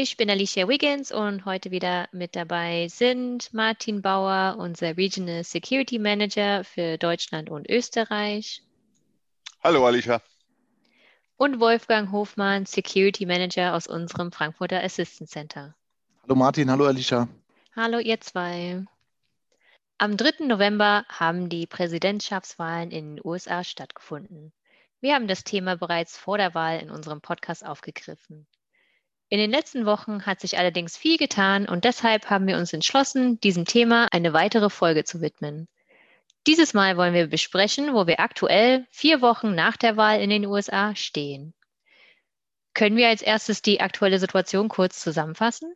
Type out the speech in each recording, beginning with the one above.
Ich bin Alicia Wiggins und heute wieder mit dabei sind Martin Bauer, unser Regional Security Manager für Deutschland und Österreich. Hallo Alicia. Und Wolfgang Hofmann, Security Manager aus unserem Frankfurter Assistance Center. Hallo Martin, hallo Alicia. Hallo ihr zwei. Am 3. November haben die Präsidentschaftswahlen in den USA stattgefunden. Wir haben das Thema bereits vor der Wahl in unserem Podcast aufgegriffen. In den letzten Wochen hat sich allerdings viel getan und deshalb haben wir uns entschlossen, diesem Thema eine weitere Folge zu widmen. Dieses Mal wollen wir besprechen, wo wir aktuell vier Wochen nach der Wahl in den USA stehen. Können wir als erstes die aktuelle Situation kurz zusammenfassen?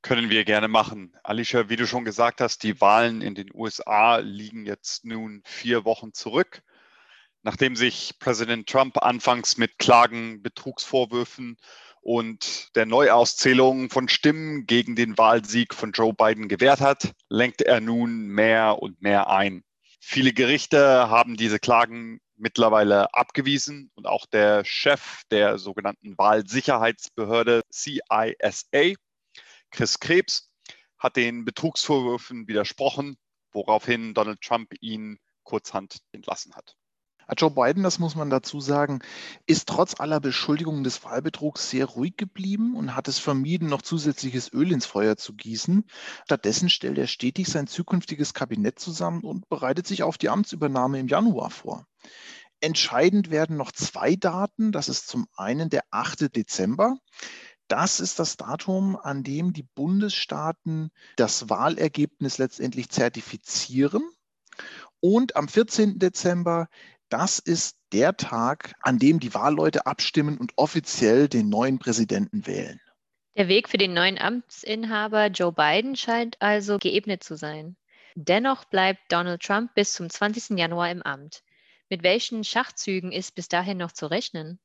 Können wir gerne machen. Alicia, wie du schon gesagt hast, die Wahlen in den USA liegen jetzt nun vier Wochen zurück. Nachdem sich Präsident Trump anfangs mit Klagen, Betrugsvorwürfen und der Neuauszählung von Stimmen gegen den Wahlsieg von Joe Biden gewährt hat, lenkt er nun mehr und mehr ein. Viele Gerichte haben diese Klagen mittlerweile abgewiesen und auch der Chef der sogenannten Wahlsicherheitsbehörde CISA, Chris Krebs, hat den Betrugsvorwürfen widersprochen, woraufhin Donald Trump ihn kurzhand entlassen hat. Joe Biden, das muss man dazu sagen, ist trotz aller Beschuldigungen des Wahlbetrugs sehr ruhig geblieben und hat es vermieden, noch zusätzliches Öl ins Feuer zu gießen. Stattdessen stellt er stetig sein zukünftiges Kabinett zusammen und bereitet sich auf die Amtsübernahme im Januar vor. Entscheidend werden noch zwei Daten. Das ist zum einen der 8. Dezember. Das ist das Datum, an dem die Bundesstaaten das Wahlergebnis letztendlich zertifizieren. Und am 14. Dezember das ist der Tag, an dem die Wahlleute abstimmen und offiziell den neuen Präsidenten wählen. Der Weg für den neuen Amtsinhaber Joe Biden scheint also geebnet zu sein. Dennoch bleibt Donald Trump bis zum 20. Januar im Amt. Mit welchen Schachzügen ist bis dahin noch zu rechnen?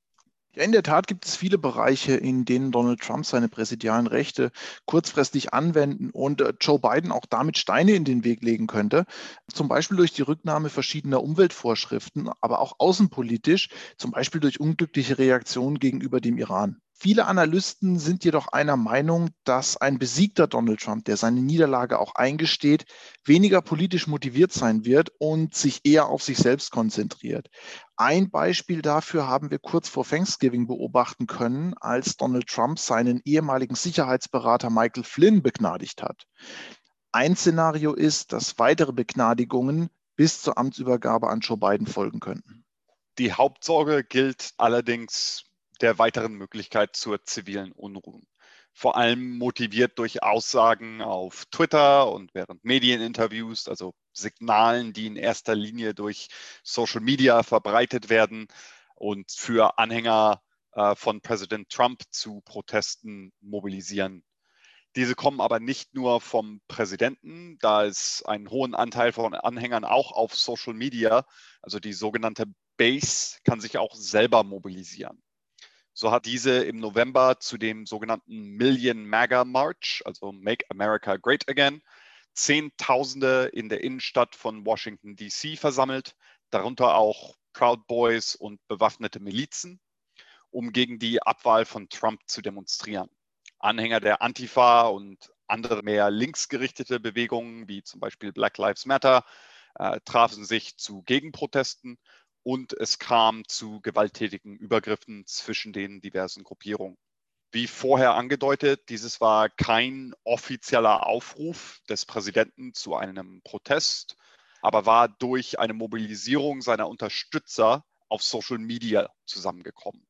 Ja, in der Tat gibt es viele Bereiche, in denen Donald Trump seine präsidialen Rechte kurzfristig anwenden und äh, Joe Biden auch damit Steine in den Weg legen könnte. Zum Beispiel durch die Rücknahme verschiedener Umweltvorschriften, aber auch außenpolitisch, zum Beispiel durch unglückliche Reaktionen gegenüber dem Iran. Viele Analysten sind jedoch einer Meinung, dass ein besiegter Donald Trump, der seine Niederlage auch eingesteht, weniger politisch motiviert sein wird und sich eher auf sich selbst konzentriert. Ein Beispiel dafür haben wir kurz vor Thanksgiving beobachten können, als Donald Trump seinen ehemaligen Sicherheitsberater Michael Flynn begnadigt hat. Ein Szenario ist, dass weitere Begnadigungen bis zur Amtsübergabe an Joe Biden folgen könnten. Die Hauptsorge gilt allerdings der weiteren Möglichkeit zur zivilen Unruhe. Vor allem motiviert durch Aussagen auf Twitter und während Medieninterviews, also Signalen, die in erster Linie durch Social Media verbreitet werden und für Anhänger äh, von Präsident Trump zu Protesten mobilisieren. Diese kommen aber nicht nur vom Präsidenten, da es einen hohen Anteil von Anhängern auch auf Social Media, also die sogenannte Base, kann sich auch selber mobilisieren. So hat diese im November zu dem sogenannten Million MAGA March, also Make America Great Again, Zehntausende in der Innenstadt von Washington, DC versammelt, darunter auch Proud Boys und bewaffnete Milizen, um gegen die Abwahl von Trump zu demonstrieren. Anhänger der Antifa und andere mehr linksgerichtete Bewegungen, wie zum Beispiel Black Lives Matter, äh, trafen sich zu Gegenprotesten und es kam zu gewalttätigen Übergriffen zwischen den diversen Gruppierungen. Wie vorher angedeutet, dieses war kein offizieller Aufruf des Präsidenten zu einem Protest, aber war durch eine Mobilisierung seiner Unterstützer auf Social Media zusammengekommen.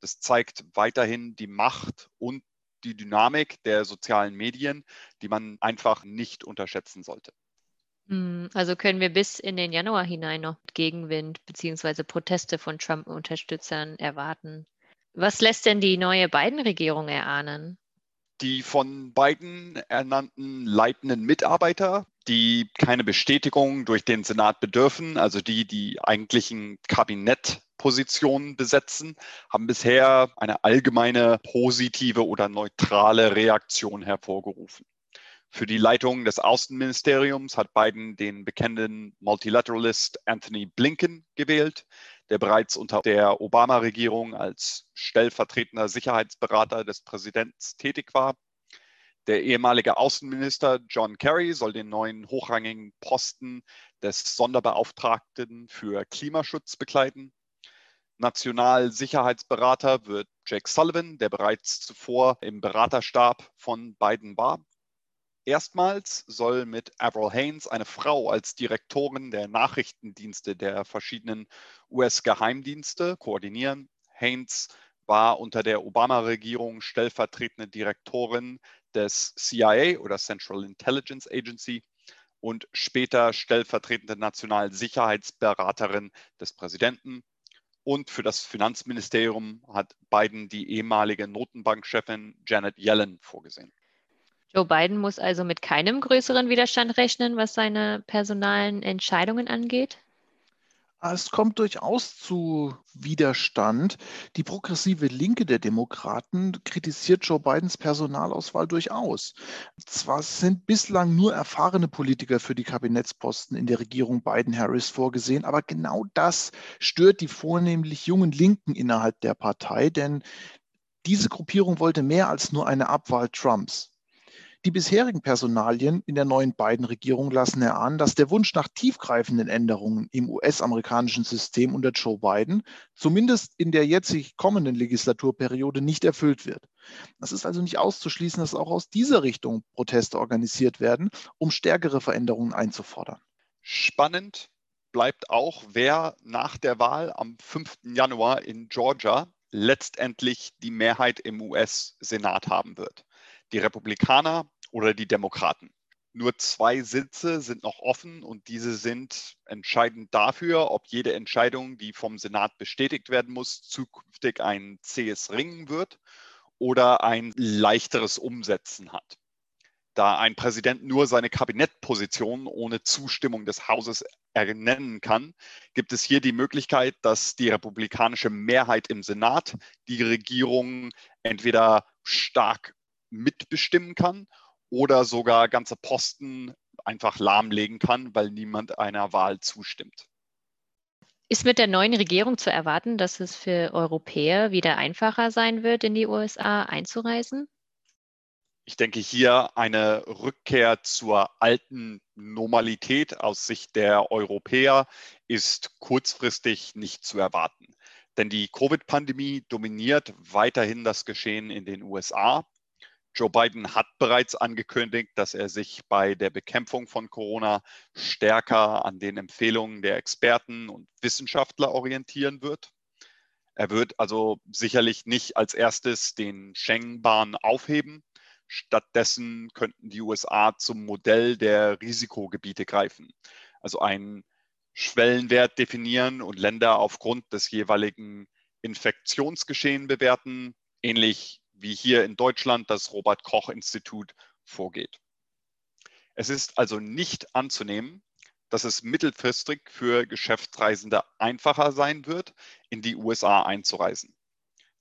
Das zeigt weiterhin die Macht und die Dynamik der sozialen Medien, die man einfach nicht unterschätzen sollte. Hm, also können wir bis in den Januar hinein noch Gegenwind bzw. Proteste von Trump-Unterstützern erwarten. Was lässt denn die neue Biden-Regierung erahnen? Die von beiden ernannten leitenden Mitarbeiter, die keine Bestätigung durch den Senat bedürfen, also die die eigentlichen Kabinettpositionen besetzen, haben bisher eine allgemeine positive oder neutrale Reaktion hervorgerufen. Für die Leitung des Außenministeriums hat Biden den bekannten Multilateralist Anthony Blinken gewählt, der bereits unter der Obama-Regierung als stellvertretender Sicherheitsberater des Präsidenten tätig war. Der ehemalige Außenminister John Kerry soll den neuen hochrangigen Posten des Sonderbeauftragten für Klimaschutz bekleiden. Nationalsicherheitsberater wird Jake Sullivan, der bereits zuvor im Beraterstab von Biden war. Erstmals soll mit Avril Haines eine Frau als Direktorin der Nachrichtendienste der verschiedenen US-Geheimdienste koordinieren. Haines war unter der Obama-Regierung stellvertretende Direktorin des CIA oder Central Intelligence Agency und später stellvertretende Nationalsicherheitsberaterin des Präsidenten. Und für das Finanzministerium hat Biden die ehemalige Notenbankchefin Janet Yellen vorgesehen. Joe Biden muss also mit keinem größeren Widerstand rechnen, was seine personalen Entscheidungen angeht? Es kommt durchaus zu Widerstand. Die progressive Linke der Demokraten kritisiert Joe Bidens Personalauswahl durchaus. Zwar sind bislang nur erfahrene Politiker für die Kabinettsposten in der Regierung Biden-Harris vorgesehen, aber genau das stört die vornehmlich jungen Linken innerhalb der Partei, denn diese Gruppierung wollte mehr als nur eine Abwahl Trumps. Die bisherigen Personalien in der neuen Biden-Regierung lassen erahnen, dass der Wunsch nach tiefgreifenden Änderungen im US-amerikanischen System unter Joe Biden zumindest in der jetzig kommenden Legislaturperiode nicht erfüllt wird. Es ist also nicht auszuschließen, dass auch aus dieser Richtung Proteste organisiert werden, um stärkere Veränderungen einzufordern. Spannend bleibt auch, wer nach der Wahl am 5. Januar in Georgia letztendlich die Mehrheit im US-Senat haben wird die Republikaner oder die Demokraten. Nur zwei Sitze sind noch offen und diese sind entscheidend dafür, ob jede Entscheidung, die vom Senat bestätigt werden muss, zukünftig ein zähes Ringen wird oder ein leichteres Umsetzen hat. Da ein Präsident nur seine Kabinettposition ohne Zustimmung des Hauses ernennen kann, gibt es hier die Möglichkeit, dass die republikanische Mehrheit im Senat die Regierung entweder stark mitbestimmen kann oder sogar ganze Posten einfach lahmlegen kann, weil niemand einer Wahl zustimmt. Ist mit der neuen Regierung zu erwarten, dass es für Europäer wieder einfacher sein wird, in die USA einzureisen? Ich denke hier eine Rückkehr zur alten Normalität aus Sicht der Europäer ist kurzfristig nicht zu erwarten. Denn die Covid-Pandemie dominiert weiterhin das Geschehen in den USA. Joe Biden hat bereits angekündigt, dass er sich bei der Bekämpfung von Corona stärker an den Empfehlungen der Experten und Wissenschaftler orientieren wird. Er wird also sicherlich nicht als erstes den Schengen-Bahn aufheben. Stattdessen könnten die USA zum Modell der Risikogebiete greifen, also einen Schwellenwert definieren und Länder aufgrund des jeweiligen Infektionsgeschehen bewerten, ähnlich wie hier in Deutschland das Robert Koch Institut vorgeht. Es ist also nicht anzunehmen, dass es mittelfristig für Geschäftsreisende einfacher sein wird, in die USA einzureisen.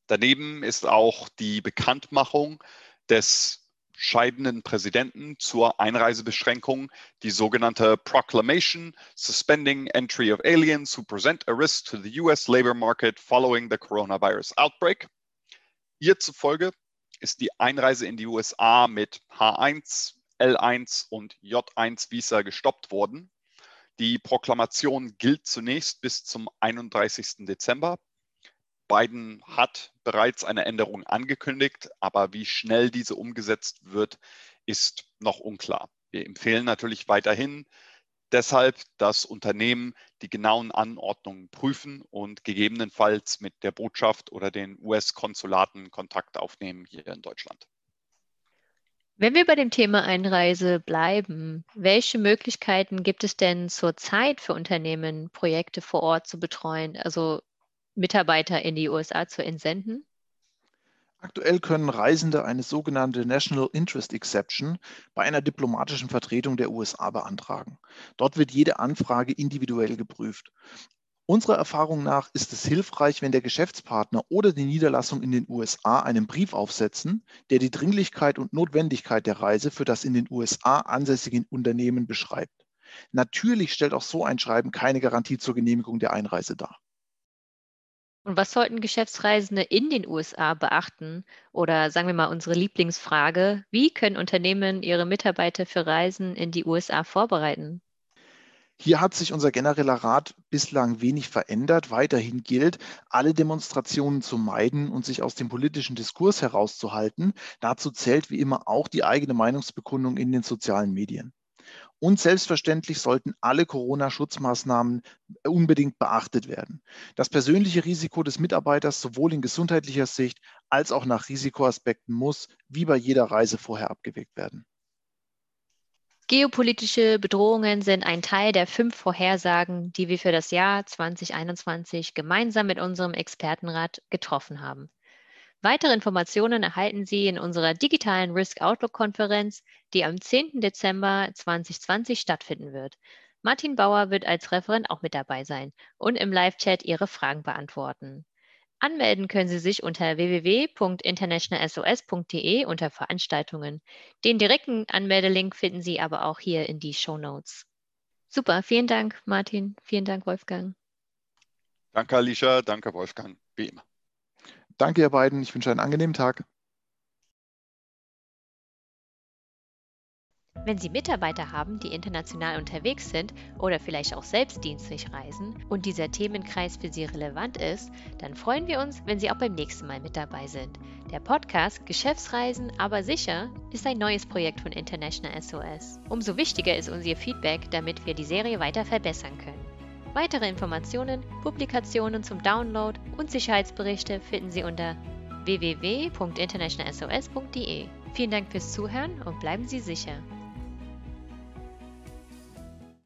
Daneben ist auch die Bekanntmachung des scheidenden Präsidenten zur Einreisebeschränkung, die sogenannte Proclamation Suspending Entry of Aliens who present a risk to the US labor market following the coronavirus outbreak, Ihr zufolge ist die Einreise in die USA mit H1, L1 und J1 Visa gestoppt worden. Die Proklamation gilt zunächst bis zum 31. Dezember. Biden hat bereits eine Änderung angekündigt, aber wie schnell diese umgesetzt wird, ist noch unklar. Wir empfehlen natürlich weiterhin, deshalb, dass Unternehmen die genauen Anordnungen prüfen und gegebenenfalls mit der Botschaft oder den US-Konsulaten Kontakt aufnehmen hier in Deutschland. Wenn wir bei dem Thema Einreise bleiben, welche Möglichkeiten gibt es denn zurzeit für Unternehmen, Projekte vor Ort zu betreuen, also Mitarbeiter in die USA zu entsenden? Aktuell können Reisende eine sogenannte National Interest Exception bei einer diplomatischen Vertretung der USA beantragen. Dort wird jede Anfrage individuell geprüft. Unserer Erfahrung nach ist es hilfreich, wenn der Geschäftspartner oder die Niederlassung in den USA einen Brief aufsetzen, der die Dringlichkeit und Notwendigkeit der Reise für das in den USA ansässige Unternehmen beschreibt. Natürlich stellt auch so ein Schreiben keine Garantie zur Genehmigung der Einreise dar. Und was sollten Geschäftsreisende in den USA beachten? Oder sagen wir mal unsere Lieblingsfrage, wie können Unternehmen ihre Mitarbeiter für Reisen in die USA vorbereiten? Hier hat sich unser genereller Rat bislang wenig verändert. Weiterhin gilt, alle Demonstrationen zu meiden und sich aus dem politischen Diskurs herauszuhalten. Dazu zählt wie immer auch die eigene Meinungsbekundung in den sozialen Medien. Und selbstverständlich sollten alle Corona-Schutzmaßnahmen unbedingt beachtet werden. Das persönliche Risiko des Mitarbeiters sowohl in gesundheitlicher Sicht als auch nach Risikoaspekten muss, wie bei jeder Reise vorher abgewegt werden. Geopolitische Bedrohungen sind ein Teil der fünf Vorhersagen, die wir für das Jahr 2021 gemeinsam mit unserem Expertenrat getroffen haben. Weitere Informationen erhalten Sie in unserer digitalen Risk Outlook Konferenz, die am 10. Dezember 2020 stattfinden wird. Martin Bauer wird als Referent auch mit dabei sein und im Live-Chat Ihre Fragen beantworten. Anmelden können Sie sich unter www.internationalsos.de unter Veranstaltungen. Den direkten Anmeldelink finden Sie aber auch hier in die Show Notes. Super, vielen Dank, Martin. Vielen Dank, Wolfgang. Danke, Alicia. Danke, Wolfgang. Wie immer. Danke, ihr beiden. Ich wünsche einen angenehmen Tag. Wenn Sie Mitarbeiter haben, die international unterwegs sind oder vielleicht auch selbst dienstlich reisen und dieser Themenkreis für Sie relevant ist, dann freuen wir uns, wenn Sie auch beim nächsten Mal mit dabei sind. Der Podcast Geschäftsreisen aber sicher ist ein neues Projekt von International SOS. Umso wichtiger ist uns Ihr Feedback, damit wir die Serie weiter verbessern können. Weitere Informationen, Publikationen zum Download und Sicherheitsberichte finden Sie unter www.internationalsos.de. Vielen Dank fürs Zuhören und bleiben Sie sicher.